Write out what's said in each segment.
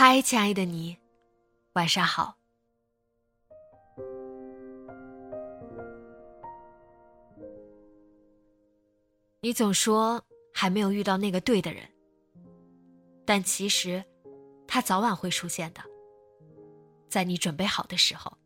嗨，亲爱的你，晚上好。你总说还没有遇到那个对的人，但其实他早晚会出现的，在你准备好的时候。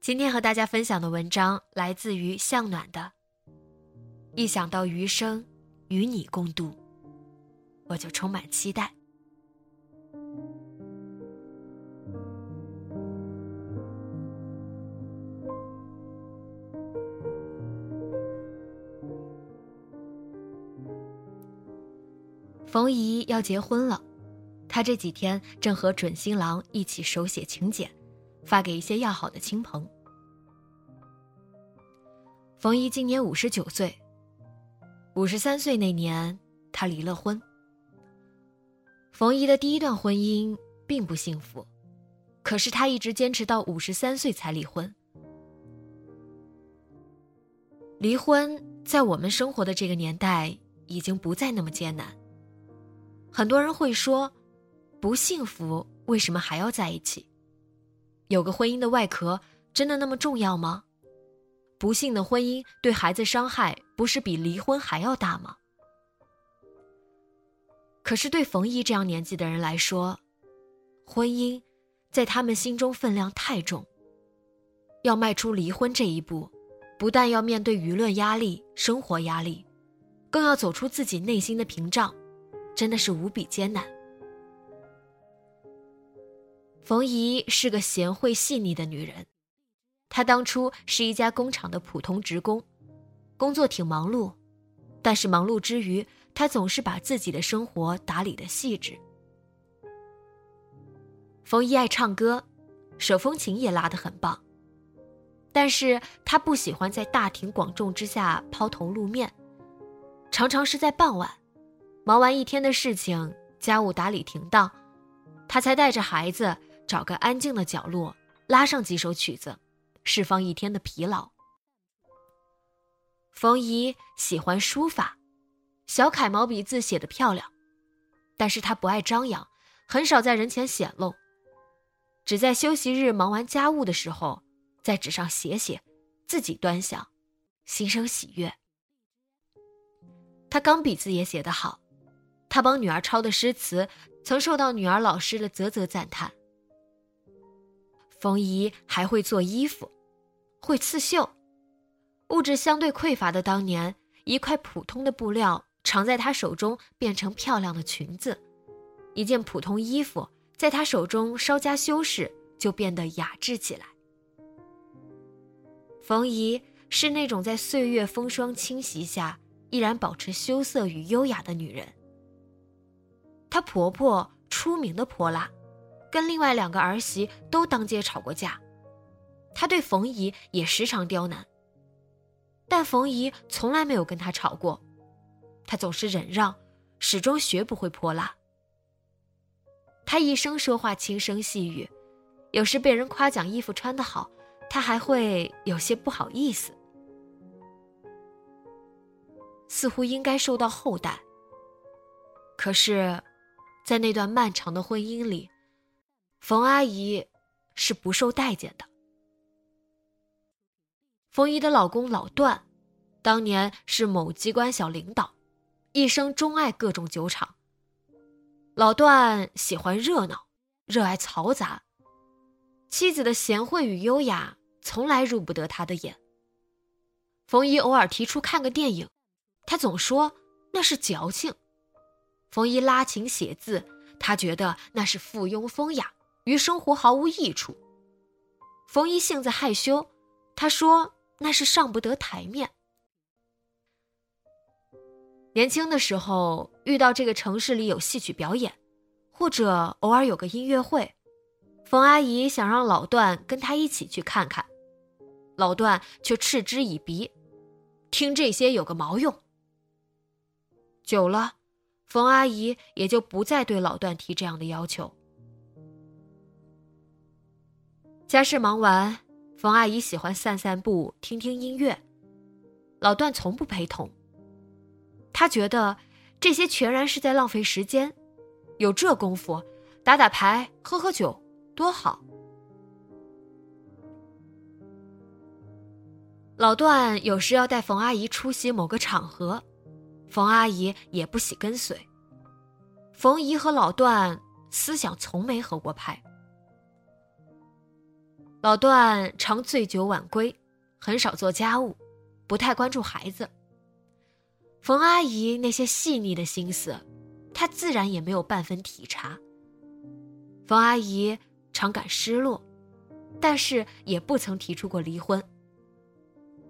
今天和大家分享的文章来自于向暖的。一想到余生与你共度，我就充满期待。冯姨要结婚了，她这几天正和准新郎一起手写请柬，发给一些要好的亲朋。冯姨今年五十九岁，五十三岁那年她离了婚。冯姨的第一段婚姻并不幸福，可是她一直坚持到五十三岁才离婚。离婚在我们生活的这个年代已经不再那么艰难。很多人会说，不幸福为什么还要在一起？有个婚姻的外壳真的那么重要吗？不幸的婚姻对孩子伤害不是比离婚还要大吗？可是对冯姨这样年纪的人来说，婚姻在他们心中分量太重。要迈出离婚这一步，不但要面对舆论压力、生活压力，更要走出自己内心的屏障。真的是无比艰难。冯姨是个贤惠细腻的女人，她当初是一家工厂的普通职工，工作挺忙碌，但是忙碌之余，她总是把自己的生活打理的细致。冯姨爱唱歌，手风琴也拉得很棒，但是她不喜欢在大庭广众之下抛头露面，常常是在傍晚。忙完一天的事情，家务打理停当，他才带着孩子找个安静的角落，拉上几首曲子，释放一天的疲劳。冯姨喜欢书法，小楷毛笔字写得漂亮，但是她不爱张扬，很少在人前显露，只在休息日忙完家务的时候，在纸上写写，自己端详，心生喜悦。他钢笔字也写得好。他帮女儿抄的诗词，曾受到女儿老师的啧啧赞叹。冯姨还会做衣服，会刺绣。物质相对匮乏的当年，一块普通的布料常在她手中变成漂亮的裙子，一件普通衣服在她手中稍加修饰就变得雅致起来。冯姨是那种在岁月风霜侵袭下依然保持羞涩与优雅的女人。她婆婆出名的泼辣，跟另外两个儿媳都当街吵过架。她对冯姨也时常刁难，但冯姨从来没有跟她吵过，她总是忍让，始终学不会泼辣。她一生说话轻声细语，有时被人夸奖衣服穿得好，她还会有些不好意思，似乎应该受到厚待。可是。在那段漫长的婚姻里，冯阿姨是不受待见的。冯姨的老公老段当年是某机关小领导，一生钟爱各种酒场。老段喜欢热闹，热爱嘈杂。妻子的贤惠与优雅从来入不得他的眼。冯姨偶尔提出看个电影，他总说那是矫情。冯一拉琴写字，他觉得那是附庸风雅，与生活毫无益处。冯一性子害羞，他说那是上不得台面。年轻的时候遇到这个城市里有戏曲表演，或者偶尔有个音乐会，冯阿姨想让老段跟他一起去看看，老段却嗤之以鼻，听这些有个毛用。久了。冯阿姨也就不再对老段提这样的要求。家事忙完，冯阿姨喜欢散散步、听听音乐，老段从不陪同。他觉得这些全然是在浪费时间，有这功夫，打打牌、喝喝酒多好。老段有时要带冯阿姨出席某个场合。冯阿姨也不喜跟随。冯姨和老段思想从没合过拍。老段常醉酒晚归，很少做家务，不太关注孩子。冯阿姨那些细腻的心思，她自然也没有半分体察。冯阿姨常感失落，但是也不曾提出过离婚。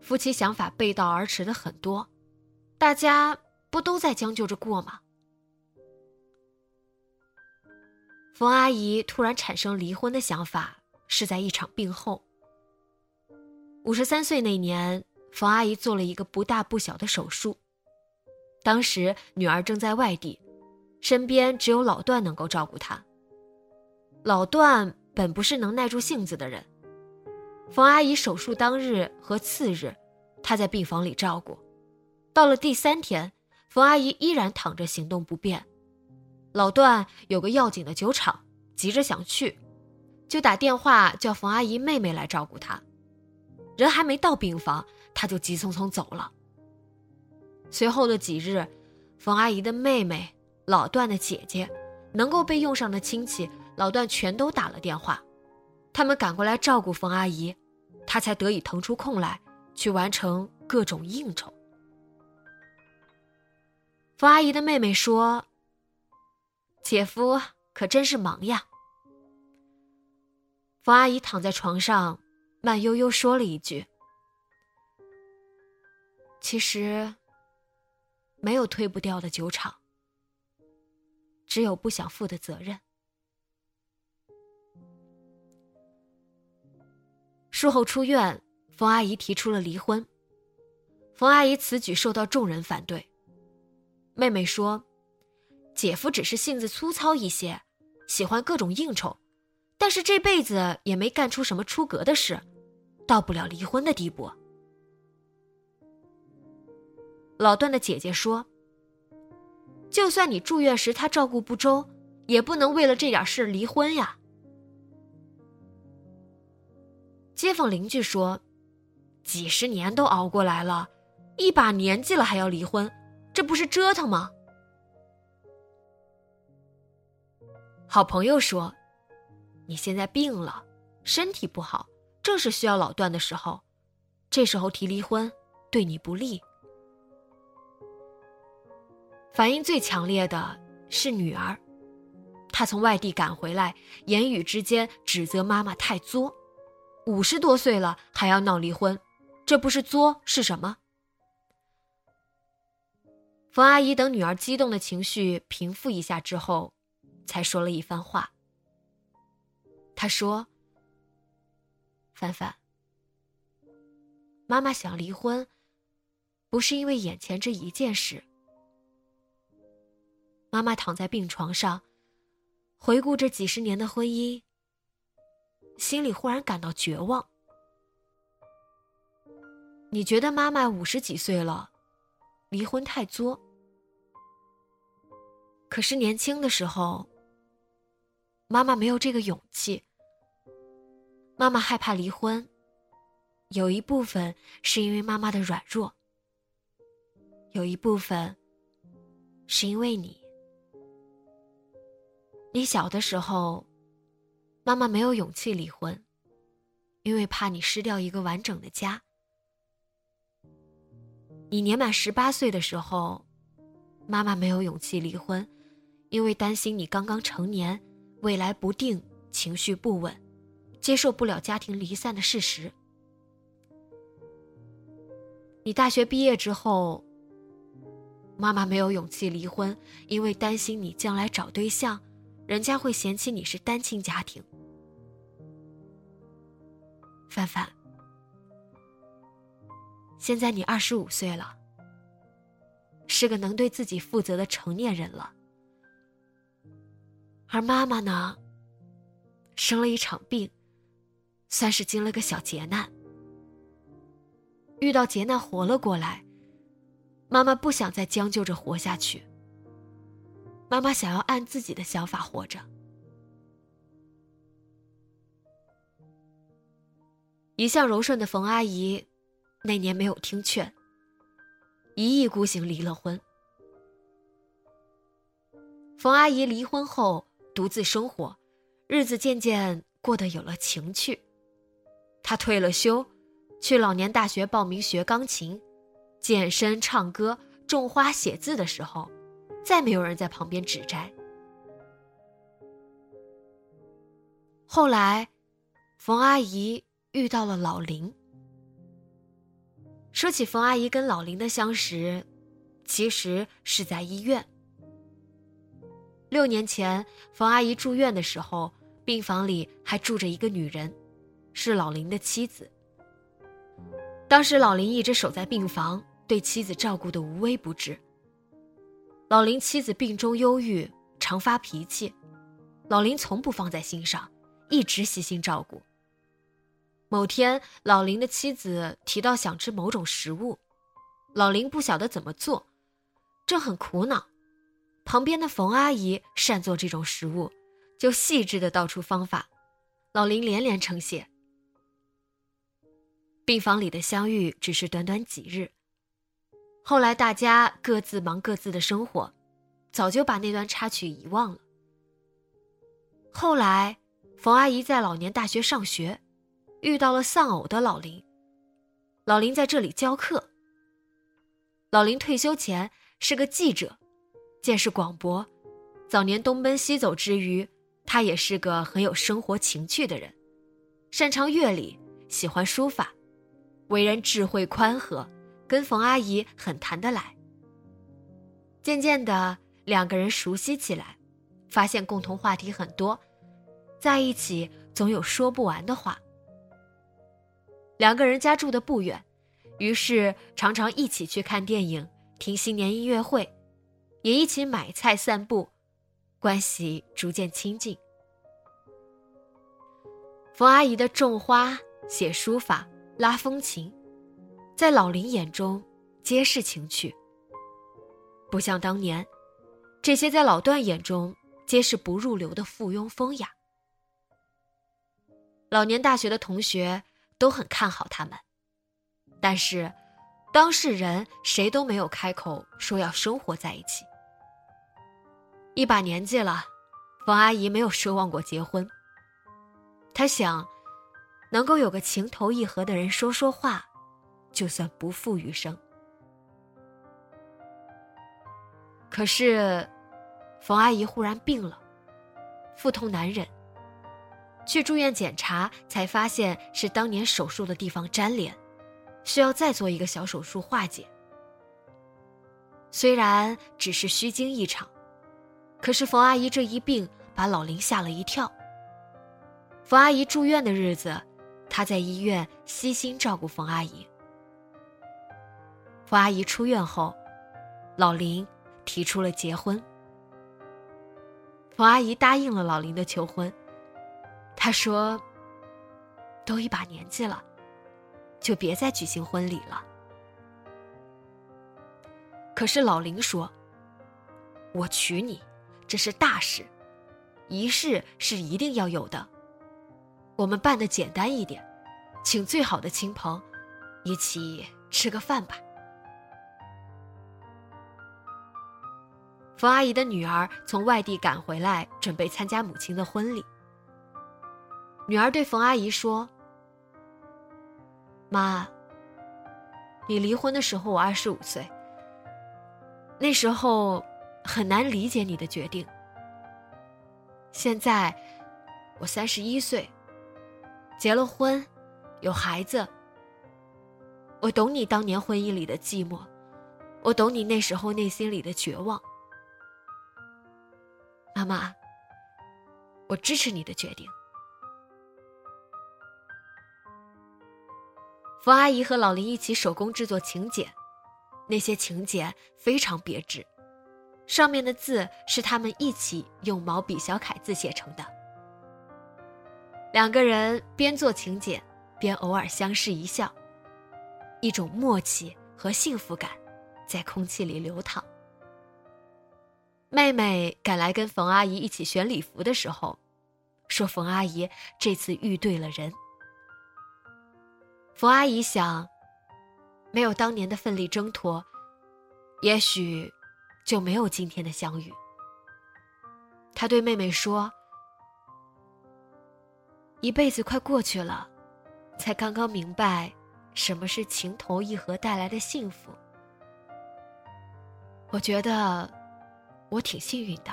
夫妻想法背道而驰的很多，大家。不都在将就着过吗？冯阿姨突然产生离婚的想法，是在一场病后。五十三岁那年，冯阿姨做了一个不大不小的手术。当时女儿正在外地，身边只有老段能够照顾她。老段本不是能耐住性子的人，冯阿姨手术当日和次日，他在病房里照顾，到了第三天。冯阿姨依然躺着，行动不便。老段有个要紧的酒厂，急着想去，就打电话叫冯阿姨妹妹来照顾他。人还没到病房，他就急匆匆走了。随后的几日，冯阿姨的妹妹、老段的姐姐，能够被用上的亲戚，老段全都打了电话，他们赶过来照顾冯阿姨，他才得以腾出空来去完成各种应酬。冯阿姨的妹妹说：“姐夫可真是忙呀。”冯阿姨躺在床上，慢悠悠说了一句：“其实，没有推不掉的酒厂，只有不想负的责任。”术后出院，冯阿姨提出了离婚。冯阿姨此举受到众人反对。妹妹说：“姐夫只是性子粗糙一些，喜欢各种应酬，但是这辈子也没干出什么出格的事，到不了离婚的地步。”老段的姐姐说：“就算你住院时他照顾不周，也不能为了这点事离婚呀。”街坊邻居说：“几十年都熬过来了，一把年纪了还要离婚。”这不是折腾吗？好朋友说：“你现在病了，身体不好，正是需要老段的时候。这时候提离婚，对你不利。”反应最强烈的是女儿，她从外地赶回来，言语之间指责妈妈太作。五十多岁了还要闹离婚，这不是作是什么？冯阿姨等女儿激动的情绪平复一下之后，才说了一番话。她说：“凡凡，妈妈想离婚，不是因为眼前这一件事。妈妈躺在病床上，回顾这几十年的婚姻，心里忽然感到绝望。你觉得妈妈五十几岁了？”离婚太作，可是年轻的时候，妈妈没有这个勇气。妈妈害怕离婚，有一部分是因为妈妈的软弱，有一部分是因为你。你小的时候，妈妈没有勇气离婚，因为怕你失掉一个完整的家。你年满十八岁的时候，妈妈没有勇气离婚，因为担心你刚刚成年，未来不定，情绪不稳，接受不了家庭离散的事实。你大学毕业之后，妈妈没有勇气离婚，因为担心你将来找对象。人家会嫌弃你是单亲家庭，范范。现在你二十五岁了，是个能对自己负责的成年人了。而妈妈呢，生了一场病，算是经了个小劫难。遇到劫难活了过来，妈妈不想再将就着活下去。妈妈想要按自己的想法活着。一向柔顺的冯阿姨，那年没有听劝，一意孤行离了婚。冯阿姨离婚后独自生活，日子渐渐过得有了情趣。她退了休，去老年大学报名学钢琴、健身、唱歌、种花、写字的时候。再没有人在旁边指摘。后来，冯阿姨遇到了老林。说起冯阿姨跟老林的相识，其实是在医院。六年前，冯阿姨住院的时候，病房里还住着一个女人，是老林的妻子。当时，老林一直守在病房，对妻子照顾的无微不至。老林妻子病中忧郁，常发脾气，老林从不放在心上，一直细心照顾。某天，老林的妻子提到想吃某种食物，老林不晓得怎么做，正很苦恼，旁边的冯阿姨善做这种食物，就细致的道出方法，老林连连称谢。病房里的相遇只是短短几日。后来大家各自忙各自的生活，早就把那段插曲遗忘了。后来，冯阿姨在老年大学上学，遇到了丧偶的老林。老林在这里教课。老林退休前是个记者，见识广博。早年东奔西走之余，他也是个很有生活情趣的人，擅长乐理，喜欢书法，为人智慧宽和。跟冯阿姨很谈得来，渐渐的两个人熟悉起来，发现共同话题很多，在一起总有说不完的话。两个人家住的不远，于是常常一起去看电影、听新年音乐会，也一起买菜散步，关系逐渐亲近。冯阿姨的种花、写书法、拉风琴。在老林眼中，皆是情趣。不像当年，这些在老段眼中皆是不入流的附庸风雅。老年大学的同学都很看好他们，但是当事人谁都没有开口说要生活在一起。一把年纪了，冯阿姨没有奢望过结婚。她想，能够有个情投意合的人说说话。就算不负余生。可是，冯阿姨忽然病了，腹痛难忍。去住院检查，才发现是当年手术的地方粘连，需要再做一个小手术化解。虽然只是虚惊一场，可是冯阿姨这一病把老林吓了一跳。冯阿姨住院的日子，她在医院悉心照顾冯阿姨。冯阿姨出院后，老林提出了结婚。冯阿姨答应了老林的求婚。他说：“都一把年纪了，就别再举行婚礼了。”可是老林说：“我娶你，这是大事，仪式是一定要有的。我们办的简单一点，请最好的亲朋，一起吃个饭吧。”冯阿姨的女儿从外地赶回来，准备参加母亲的婚礼。女儿对冯阿姨说：“妈，你离婚的时候我二十五岁，那时候很难理解你的决定。现在我三十一岁，结了婚，有孩子。我懂你当年婚姻里的寂寞，我懂你那时候内心里的绝望。”妈妈，我支持你的决定。冯阿姨和老林一起手工制作请柬，那些请柬非常别致，上面的字是他们一起用毛笔小楷字写成的。两个人边做请柬，边偶尔相视一笑，一种默契和幸福感在空气里流淌。妹妹赶来跟冯阿姨一起选礼服的时候，说：“冯阿姨这次遇对了人。”冯阿姨想，没有当年的奋力挣脱，也许就没有今天的相遇。她对妹妹说：“一辈子快过去了，才刚刚明白什么是情投意合带来的幸福。”我觉得。我挺幸运的，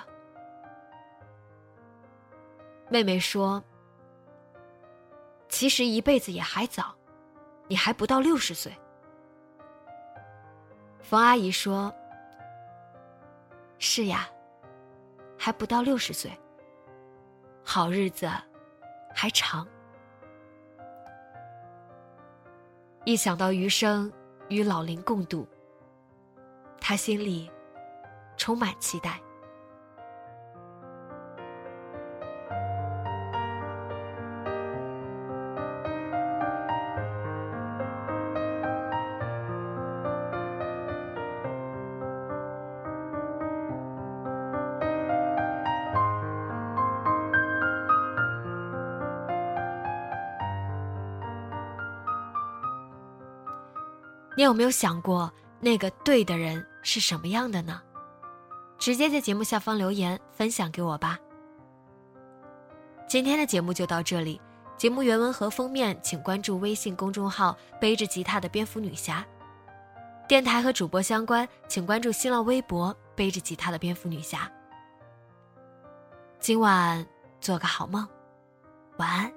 妹妹说：“其实一辈子也还早，你还不到六十岁。”冯阿姨说：“是呀，还不到六十岁，好日子还长。一想到余生与老林共度，她心里……”充满期待。有没有想过，那个对的人是什么样的呢？直接在节目下方留言分享给我吧。今天的节目就到这里，节目原文和封面请关注微信公众号“背着吉他的蝙蝠女侠”，电台和主播相关请关注新浪微博“背着吉他的蝙蝠女侠”。今晚做个好梦，晚安。